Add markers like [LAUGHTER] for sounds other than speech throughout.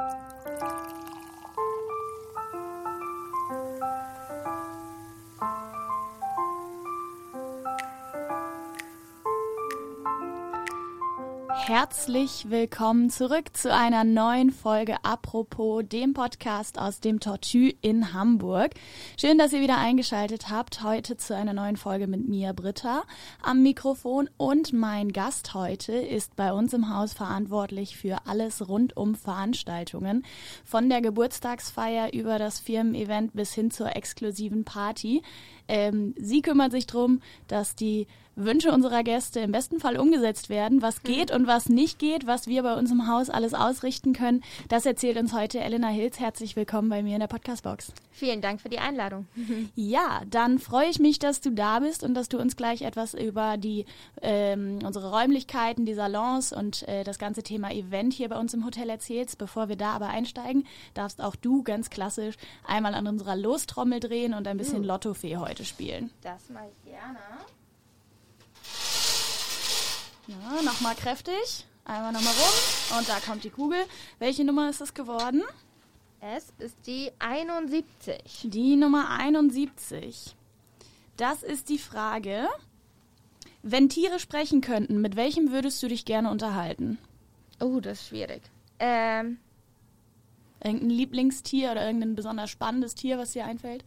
Thank you. Herzlich willkommen zurück zu einer neuen Folge Apropos, dem Podcast aus dem Tortue in Hamburg. Schön, dass ihr wieder eingeschaltet habt. Heute zu einer neuen Folge mit mir, Britta, am Mikrofon. Und mein Gast heute ist bei uns im Haus verantwortlich für alles rund um Veranstaltungen. Von der Geburtstagsfeier über das Firmen-Event bis hin zur exklusiven Party. Ähm, sie kümmert sich darum, dass die Wünsche unserer Gäste im besten Fall umgesetzt werden. Was mhm. geht und was nicht geht, was wir bei uns im Haus alles ausrichten können, das erzählt uns heute Elena Hilz. Herzlich willkommen bei mir in der Podcastbox. Vielen Dank für die Einladung. [LAUGHS] Ja, dann freue ich mich, dass du da bist und dass du uns gleich etwas über die ähm, unsere Räumlichkeiten, die Salons und äh, das ganze Thema Event hier bei uns im Hotel erzählst. Bevor wir da aber einsteigen, darfst auch du ganz klassisch einmal an unserer Lostrommel drehen und ein bisschen uh. Lottofee heute spielen. Das mache ich gerne. Ja, nochmal kräftig. Einmal nochmal rum. Und da kommt die Kugel. Welche Nummer ist es geworden? Es ist die 71. Die Nummer 71. Das ist die Frage. Wenn Tiere sprechen könnten, mit welchem würdest du dich gerne unterhalten? Oh, das ist schwierig. Ähm. Irgendein Lieblingstier oder irgendein besonders spannendes Tier, was dir einfällt?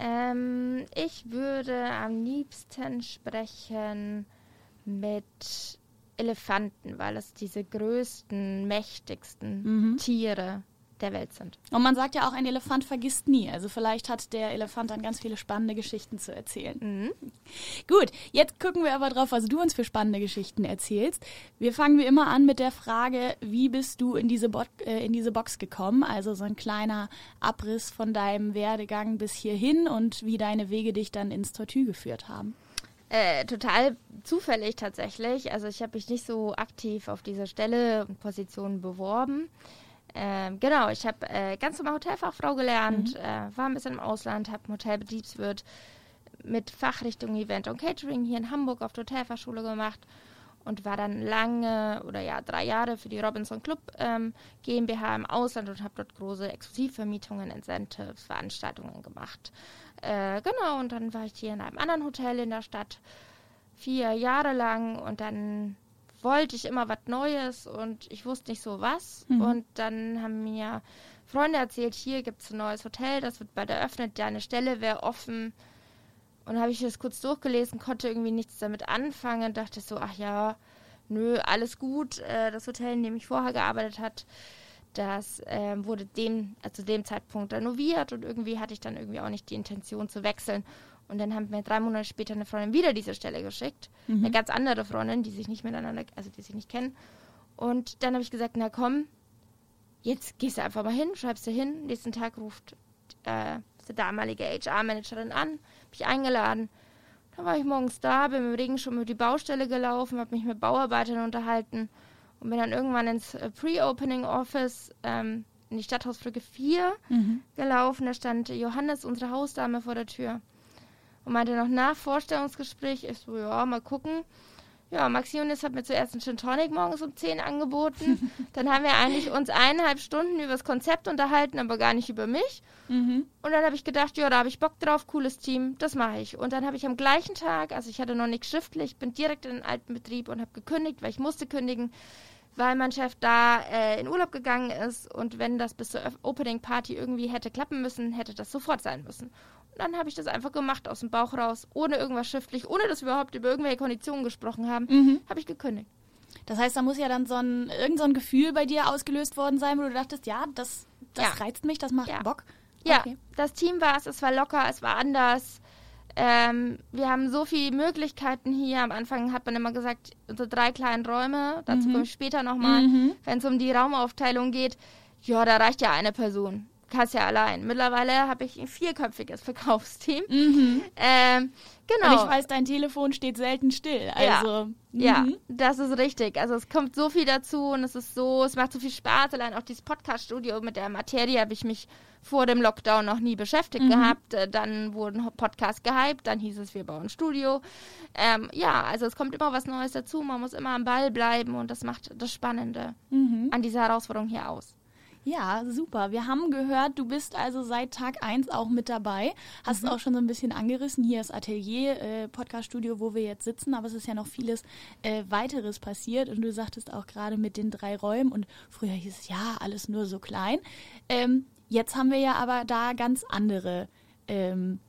Ähm, ich würde am liebsten sprechen mit Elefanten, weil es diese größten, mächtigsten mhm. Tiere der Welt sind. Und man sagt ja auch, ein Elefant vergisst nie. Also vielleicht hat der Elefant dann ganz viele spannende Geschichten zu erzählen. Mhm. [LAUGHS] Gut, jetzt gucken wir aber drauf, was du uns für spannende Geschichten erzählst. Wir fangen wie immer an mit der Frage, wie bist du in diese, Bo äh, in diese Box gekommen? Also so ein kleiner Abriss von deinem Werdegang bis hierhin und wie deine Wege dich dann ins Tortue geführt haben. Äh, total zufällig tatsächlich. Also ich habe mich nicht so aktiv auf dieser Stelle und Position beworben. Ähm, genau, ich habe äh, ganz normal Hotelfachfrau gelernt, mhm. äh, war ein bisschen im Ausland, habe Hotelbetriebswirt mit Fachrichtung Event und Catering hier in Hamburg auf der Hotelfachschule gemacht und war dann lange oder ja drei Jahre für die Robinson Club ähm, GmbH im Ausland und habe dort große Exklusivvermietungen, Incentives, Veranstaltungen gemacht. Äh, genau, und dann war ich hier in einem anderen Hotel in der Stadt vier Jahre lang und dann wollte ich immer was Neues und ich wusste nicht so was. Mhm. Und dann haben mir Freunde erzählt, hier gibt es ein neues Hotel, das wird bald eröffnet, deine Stelle wäre offen. Und habe ich das kurz durchgelesen, konnte irgendwie nichts damit anfangen, dachte so, ach ja, nö, alles gut. Äh, das Hotel, in dem ich vorher gearbeitet hat, das ähm, wurde dem, also dem Zeitpunkt renoviert und irgendwie hatte ich dann irgendwie auch nicht die Intention zu wechseln. Und dann haben mir drei Monate später eine Freundin wieder diese Stelle geschickt. Mhm. Eine ganz andere Freundin, die sich nicht miteinander, also die sich nicht kennen. Und dann habe ich gesagt, na komm, jetzt gehst du einfach mal hin, schreibst du hin. Nächsten Tag ruft äh, die damalige HR-Managerin an, mich eingeladen. Dann war ich morgens da, bin im Regen schon über die Baustelle gelaufen, habe mich mit Bauarbeitern unterhalten und bin dann irgendwann ins äh, Pre-Opening Office ähm, in die Stadthausbrücke 4 mhm. gelaufen. Da stand Johannes, unsere Hausdame, vor der Tür und meinte noch nach Vorstellungsgespräch, ich so, ja, mal gucken. Ja, Maxi Maxionis hat mir zuerst einen Gin Tonic morgens um 10 angeboten. [LAUGHS] Dann haben wir eigentlich uns eineinhalb Stunden über das Konzept unterhalten, aber gar nicht über mich. Mhm. Und dann habe ich gedacht, ja, da habe ich Bock drauf, cooles Team, das mache ich. Und dann habe ich am gleichen Tag, also ich hatte noch nichts schriftlich, bin direkt in den alten Betrieb und habe gekündigt, weil ich musste kündigen, weil mein Chef da äh, in Urlaub gegangen ist und wenn das bis zur Opening Party irgendwie hätte klappen müssen, hätte das sofort sein müssen. Dann habe ich das einfach gemacht aus dem Bauch raus, ohne irgendwas schriftlich, ohne dass wir überhaupt über irgendwelche Konditionen gesprochen haben, mhm. habe ich gekündigt. Das heißt, da muss ja dann so ein irgend so ein Gefühl bei dir ausgelöst worden sein, wo du dachtest, ja, das, das ja. reizt mich, das macht ja. Bock. Ja, okay. das Team war es, es war locker, es war anders. Ähm, wir haben so viele Möglichkeiten hier. Am Anfang hat man immer gesagt, unsere drei kleinen Räume, dazu mhm. komme ich später nochmal, mhm. wenn es um die Raumaufteilung geht. Ja, da reicht ja eine Person. Kannst ja allein. Mittlerweile habe ich ein vierköpfiges Verkaufsteam. Mhm. Ähm, genau. Und ich weiß, dein Telefon steht selten still. Also, ja. ja, mhm. das ist richtig. Also es kommt so viel dazu und es ist so, es macht so viel Spaß. Allein auch dieses Podcast-Studio mit der Materie habe ich mich vor dem Lockdown noch nie beschäftigt mhm. gehabt. Äh, dann wurden Podcasts gehypt, dann hieß es, wir bauen ein Studio. Ähm, ja, also es kommt immer was Neues dazu. Man muss immer am Ball bleiben und das macht das Spannende mhm. an dieser Herausforderung hier aus. Ja, super. Wir haben gehört, du bist also seit Tag 1 auch mit dabei. Hast mhm. auch schon so ein bisschen angerissen. Hier ist Atelier, äh, Podcast-Studio, wo wir jetzt sitzen, aber es ist ja noch vieles äh, weiteres passiert. Und du sagtest auch gerade mit den drei Räumen und früher hieß es ja, alles nur so klein. Ähm, jetzt haben wir ja aber da ganz andere ähm,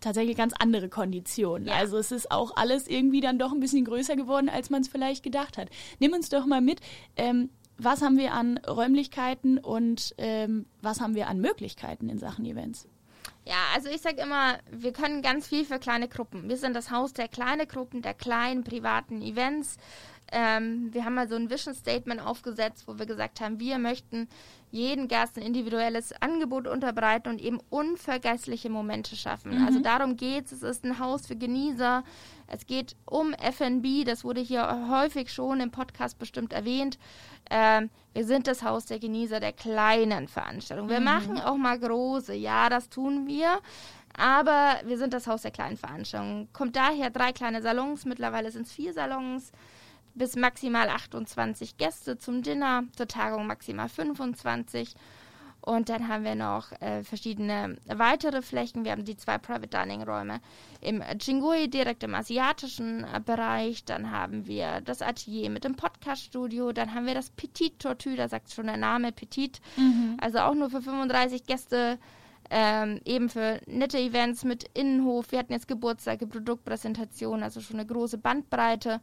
tatsächlich ganz andere Konditionen. Ja. Also es ist auch alles irgendwie dann doch ein bisschen größer geworden, als man es vielleicht gedacht hat. Nimm uns doch mal mit, ähm, was haben wir an Räumlichkeiten und ähm, was haben wir an Möglichkeiten in Sachen Events? Ja, also ich sage immer, wir können ganz viel für kleine Gruppen. Wir sind das Haus der kleinen Gruppen, der kleinen privaten Events. Ähm, wir haben mal so ein Vision Statement aufgesetzt, wo wir gesagt haben, wir möchten jeden Gast ein individuelles Angebot unterbreiten und eben unvergessliche Momente schaffen. Mhm. Also darum geht es. Es ist ein Haus für Genießer. Es geht um FNB. Das wurde hier häufig schon im Podcast bestimmt erwähnt. Ähm, wir sind das Haus der Genießer der kleinen Veranstaltungen. Wir mhm. machen auch mal große. Ja, das tun wir. Aber wir sind das Haus der kleinen Veranstaltungen. Kommt daher drei kleine Salons. Mittlerweile sind es vier Salons bis maximal 28 Gäste zum Dinner, zur Tagung maximal 25. Und dann haben wir noch äh, verschiedene weitere Flächen. Wir haben die zwei Private Dining Räume im Jingui, direkt im asiatischen äh, Bereich. Dann haben wir das Atelier mit dem Podcast-Studio. Dann haben wir das Petit Tortue, da sagt schon der Name Petit. Mhm. Also auch nur für 35 Gäste. Ähm, eben für nette Events mit Innenhof. Wir hatten jetzt Geburtstage, Produktpräsentation, also schon eine große Bandbreite.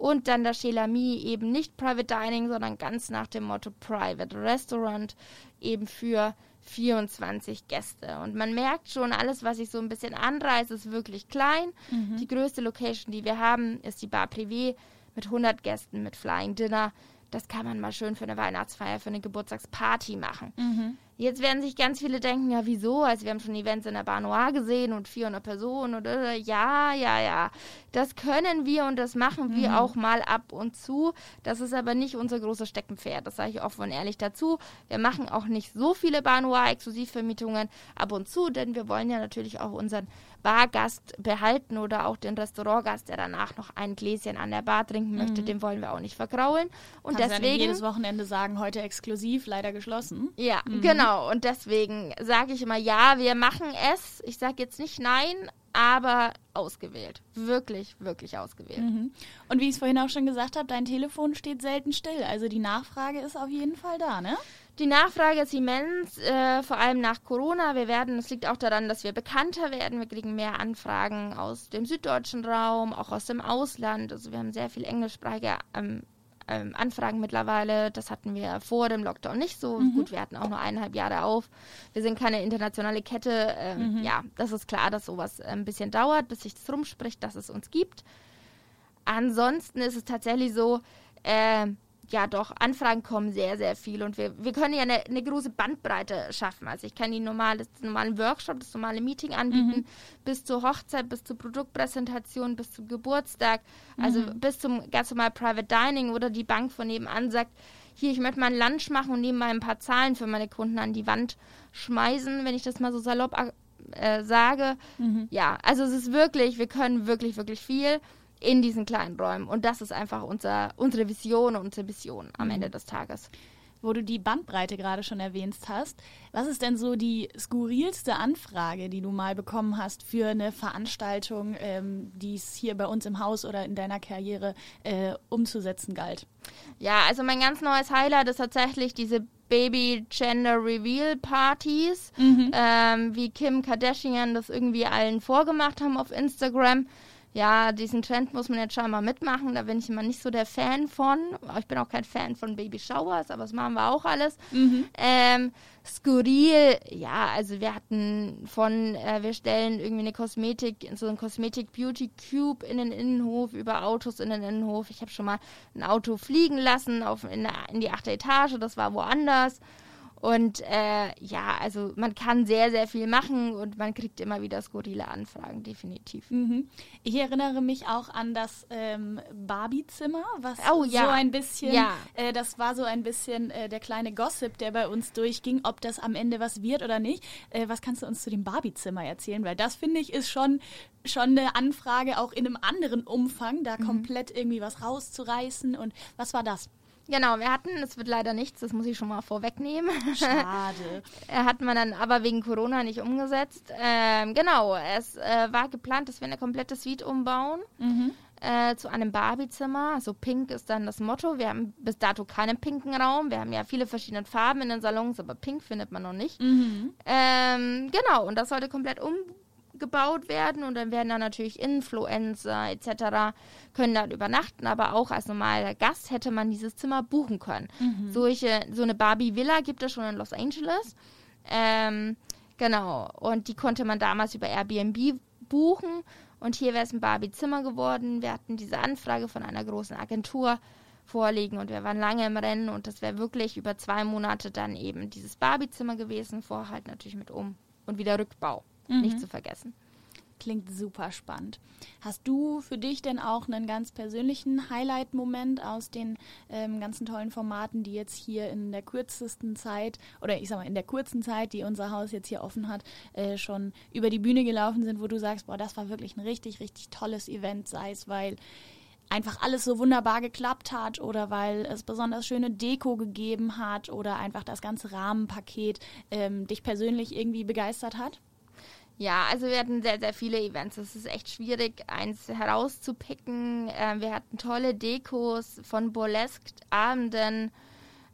Und dann das Chelami eben nicht Private Dining, sondern ganz nach dem Motto Private Restaurant, eben für 24 Gäste. Und man merkt schon, alles, was ich so ein bisschen anreiße, ist wirklich klein. Mhm. Die größte Location, die wir haben, ist die Bar Privé mit 100 Gästen, mit Flying Dinner. Das kann man mal schön für eine Weihnachtsfeier, für eine Geburtstagsparty machen. Mhm. Jetzt werden sich ganz viele denken, ja, wieso? Also wir haben schon Events in der Bar Noir gesehen und 400 Personen und äh, ja, ja, ja. Das können wir und das machen wir mhm. auch mal ab und zu. Das ist aber nicht unser großes Steckenpferd. Das sage ich offen und ehrlich dazu. Wir machen auch nicht so viele Bar Noir Exklusivvermietungen ab und zu, denn wir wollen ja natürlich auch unseren Bargast behalten oder auch den Restaurantgast, der danach noch ein Gläschen an der Bar trinken möchte, mhm. den wollen wir auch nicht vergraulen. Und Kannst deswegen ja jedes Wochenende sagen, heute exklusiv, leider geschlossen. Ja, mhm. genau. Und deswegen sage ich immer, ja, wir machen es. Ich sage jetzt nicht nein, aber ausgewählt. Wirklich, wirklich ausgewählt. Mhm. Und wie ich es vorhin auch schon gesagt habe, dein Telefon steht selten still. Also die Nachfrage ist auf jeden Fall da, ne? Die Nachfrage ist immens, äh, vor allem nach Corona. Wir werden, es liegt auch daran, dass wir bekannter werden. Wir kriegen mehr Anfragen aus dem süddeutschen Raum, auch aus dem Ausland. Also wir haben sehr viel englischsprachige ähm, ähm, Anfragen mittlerweile. Das hatten wir vor dem Lockdown nicht so. Mhm. Gut, wir hatten auch nur eineinhalb Jahre auf. Wir sind keine internationale Kette. Ähm, mhm. Ja, das ist klar, dass sowas ein bisschen dauert, bis sich das rumspricht, dass es uns gibt. Ansonsten ist es tatsächlich so, äh, ja doch, Anfragen kommen sehr, sehr viel und wir, wir können ja eine, eine große Bandbreite schaffen. Also ich kann die normale, das normale Workshop, das normale Meeting anbieten, mhm. bis zur Hochzeit, bis zur Produktpräsentation, bis zum Geburtstag, also mhm. bis zum ganz normal Private Dining oder die Bank von nebenan sagt, hier, ich möchte mal ein Lunch machen und nebenbei ein paar Zahlen für meine Kunden an die Wand schmeißen, wenn ich das mal so salopp äh, sage. Mhm. Ja, also es ist wirklich, wir können wirklich, wirklich viel in diesen kleinen Räumen. Und das ist einfach unser, unsere Vision und unsere Mission am mhm. Ende des Tages. Wo du die Bandbreite gerade schon erwähnt hast, was ist denn so die skurrilste Anfrage, die du mal bekommen hast für eine Veranstaltung, ähm, die es hier bei uns im Haus oder in deiner Karriere äh, umzusetzen galt? Ja, also mein ganz neues Highlight ist tatsächlich diese Baby Gender Reveal Partys, mhm. ähm, wie Kim Kardashian das irgendwie allen vorgemacht haben auf Instagram ja, diesen Trend muss man jetzt scheinbar mitmachen. Da bin ich immer nicht so der Fan von. Ich bin auch kein Fan von Baby Showers, aber das machen wir auch alles. Mhm. Ähm, skurril, ja, also wir hatten von, äh, wir stellen irgendwie eine Kosmetik, so ein Kosmetik Beauty Cube in den Innenhof, über Autos in den Innenhof. Ich habe schon mal ein Auto fliegen lassen auf, in, in die achte Etage, das war woanders. Und äh, ja, also man kann sehr, sehr viel machen und man kriegt immer wieder skurrile Anfragen, definitiv. Mhm. Ich erinnere mich auch an das ähm, Barbie-Zimmer, was oh, ja. so ein bisschen, ja. äh, das war so ein bisschen äh, der kleine Gossip, der bei uns durchging, ob das am Ende was wird oder nicht. Äh, was kannst du uns zu dem Barbie-Zimmer erzählen? Weil das finde ich ist schon schon eine Anfrage auch in einem anderen Umfang, da mhm. komplett irgendwie was rauszureißen. Und was war das? Genau, wir hatten, es wird leider nichts, das muss ich schon mal vorwegnehmen. Schade. [LAUGHS] hat man dann aber wegen Corona nicht umgesetzt. Ähm, genau, es äh, war geplant, dass wir eine komplette Suite umbauen. Mhm. Äh, zu einem Barbie-Zimmer. Also pink ist dann das Motto. Wir haben bis dato keinen pinken Raum. Wir haben ja viele verschiedene Farben in den Salons, aber pink findet man noch nicht. Mhm. Ähm, genau, und das sollte komplett umgebaut werden und dann werden da natürlich Influencer etc. können dann übernachten, aber auch als normaler Gast hätte man dieses Zimmer buchen können. Mhm. Solche, so eine Barbie-Villa gibt es schon in Los Angeles. Ähm, genau, und die konnte man damals über Airbnb buchen und hier wäre es ein Barbie-Zimmer geworden. Wir hatten diese Anfrage von einer großen Agentur vorliegen und wir waren lange im Rennen und das wäre wirklich über zwei Monate dann eben dieses Barbie-Zimmer gewesen, vorher halt natürlich mit Um- und wieder Rückbau, Mhm. nicht zu vergessen. Klingt super spannend. Hast du für dich denn auch einen ganz persönlichen Highlight-Moment aus den ähm, ganzen tollen Formaten, die jetzt hier in der kürzesten Zeit oder ich sag mal in der kurzen Zeit, die unser Haus jetzt hier offen hat, äh, schon über die Bühne gelaufen sind, wo du sagst, boah, das war wirklich ein richtig, richtig tolles Event, sei es weil einfach alles so wunderbar geklappt hat oder weil es besonders schöne Deko gegeben hat oder einfach das ganze Rahmenpaket ähm, dich persönlich irgendwie begeistert hat? Ja, also wir hatten sehr, sehr viele Events. Es ist echt schwierig, eins herauszupicken. Ähm, wir hatten tolle Dekos von Burlesque-Abenden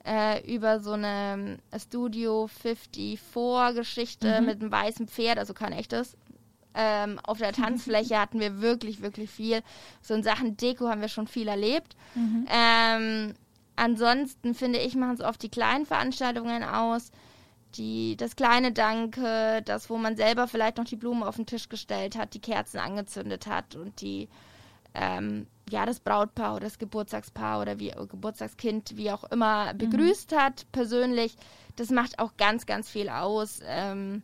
äh, über so eine Studio 54-Geschichte Mhm. mit einem weißen Pferd, also kein echtes. Ähm, auf der [LAUGHS] Tanzfläche hatten wir wirklich, wirklich viel. So in Sachen Deko haben wir schon viel erlebt. Ähm, ansonsten finde ich, machen es oft die kleinen Veranstaltungen aus. Die, das kleine Danke, das, wo man selber vielleicht noch die Blumen auf den Tisch gestellt hat, die Kerzen angezündet hat und die, ähm, ja, das Brautpaar oder das Geburtstagspaar oder wie, Geburtstagskind, wie auch immer, begrüßt hat, persönlich. Das macht auch ganz, ganz viel aus. Ähm,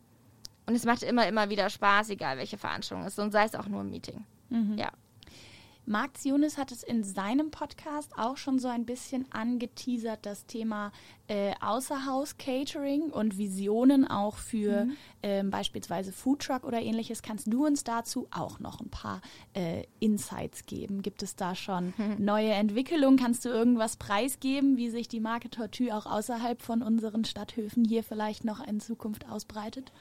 und es macht immer, immer wieder Spaß, egal welche Veranstaltung es ist. Und sei es auch nur ein Meeting. Ja. Marc Zionis hat es in seinem Podcast auch schon so ein bisschen angeteasert, das Thema äh, Außerhaus-Catering und Visionen auch für ähm, beispielsweise Foodtruck oder ähnliches. Kannst du uns dazu auch noch ein paar äh, Insights geben? Gibt es da schon neue Entwicklungen? Kannst du irgendwas preisgeben, wie sich die Marke Tortue auch außerhalb von unseren Stadthöfen hier vielleicht noch in Zukunft ausbreitet?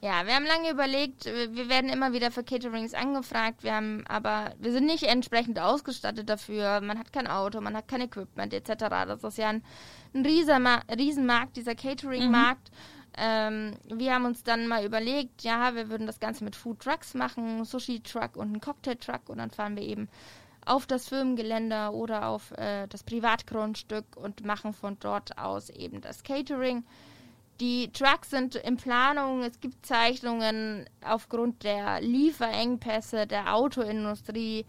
Ja, wir haben lange überlegt, wir werden immer wieder für Caterings angefragt, wir haben aber, wir sind nicht entsprechend ausgestattet dafür, man hat kein Auto, man hat kein Equipment etc. Das ist ja ein, ein Riesenma Riesenmarkt, dieser Catering-Markt. Ähm, wir haben uns dann mal überlegt, ja, wir würden das Ganze mit Food Trucks machen, Sushi-Truck und einen Cocktail-Truck und dann fahren wir eben auf das Firmengelände oder auf äh, das Privatgrundstück und machen von dort aus eben das Catering. Die Trucks sind in Planung, es gibt Zeichnungen aufgrund der Lieferengpässe der Autoindustrie.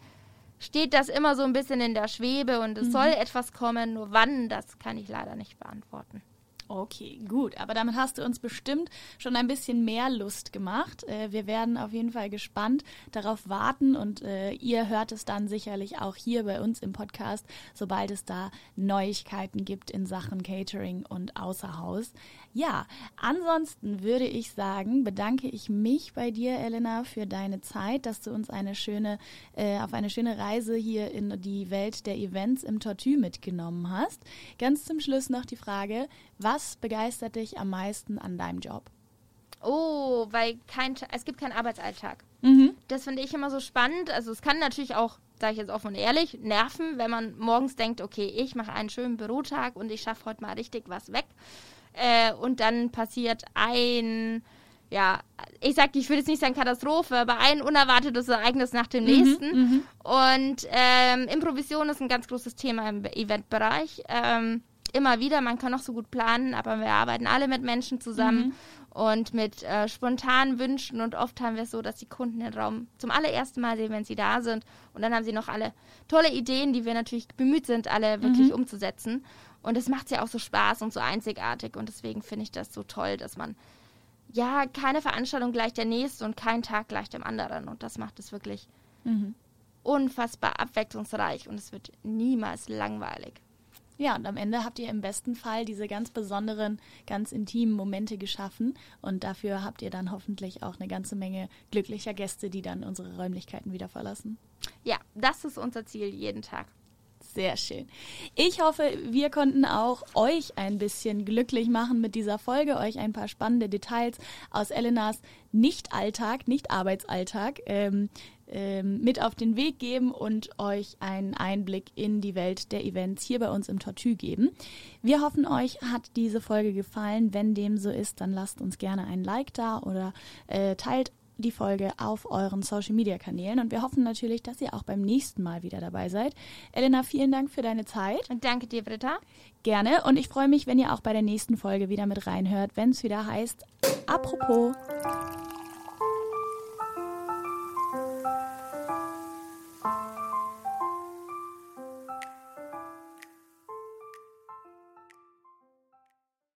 Steht das immer so ein bisschen in der Schwebe und es soll etwas kommen, nur wann, das kann ich leider nicht beantworten. Okay, gut. Aber damit hast du uns bestimmt schon ein bisschen mehr Lust gemacht. Äh, wir werden auf jeden Fall gespannt darauf warten und äh, ihr hört es dann sicherlich auch hier bei uns im Podcast, sobald es da Neuigkeiten gibt in Sachen Catering und Außerhaus. Ja, ansonsten würde ich sagen, bedanke ich mich bei dir, Elena, für deine Zeit, dass du uns eine schöne, äh, auf eine schöne Reise hier in die Welt der Events im Tortue mitgenommen hast. Ganz zum Schluss noch die Frage, was begeistert dich am meisten an deinem Job? Oh, weil kein, es gibt keinen Arbeitsalltag. Mhm. Das finde ich immer so spannend. Also es kann natürlich auch, sage ich jetzt offen und ehrlich, nerven, wenn man morgens denkt, okay, ich mache einen schönen Bürotag und ich schaffe heute mal richtig was weg. Äh, und dann passiert ein, ja, ich sag, ich will jetzt nicht sagen Katastrophe, aber ein unerwartetes Ereignis nach dem nächsten. Und ähm, Improvisation ist ein ganz großes Thema im Eventbereich. Ähm, immer wieder, man kann auch so gut planen, aber wir arbeiten alle mit Menschen zusammen. Und mit äh, spontanen Wünschen und oft haben wir es so, dass die Kunden den Raum zum allerersten Mal sehen, wenn sie da sind. Und dann haben sie noch alle tolle Ideen, die wir natürlich bemüht sind, alle wirklich umzusetzen. Und es macht ja auch so Spaß und so einzigartig. Und deswegen finde ich das so toll, dass man ja keine Veranstaltung gleich der nächste und kein Tag gleich dem anderen. Und das macht es wirklich unfassbar abwechslungsreich. Und es wird niemals langweilig. Ja, und am Ende habt ihr im besten Fall diese ganz besonderen, ganz intimen Momente geschaffen. Und dafür habt ihr dann hoffentlich auch eine ganze Menge glücklicher Gäste, die dann unsere Räumlichkeiten wieder verlassen. Ja, das ist unser Ziel jeden Tag. Sehr schön. Ich hoffe, wir konnten auch euch ein bisschen glücklich machen mit dieser Folge, euch ein paar spannende Details aus Elenas Nicht-Alltag, Nicht-Arbeitsalltag ähm, ähm, mit auf den Weg geben und euch einen Einblick in die Welt der Events hier bei uns im Tortue geben. Wir hoffen, euch hat diese Folge gefallen. Wenn dem so ist, dann lasst uns gerne ein Like da oder äh, teilt die Folge auf euren Social Media Kanälen und wir hoffen natürlich, dass ihr auch beim nächsten Mal wieder dabei seid. Elena, vielen Dank für deine Zeit. Und danke dir, Britta. Gerne und ich freue mich, wenn ihr auch bei der nächsten Folge wieder mit reinhört, wenn es wieder heißt, apropos.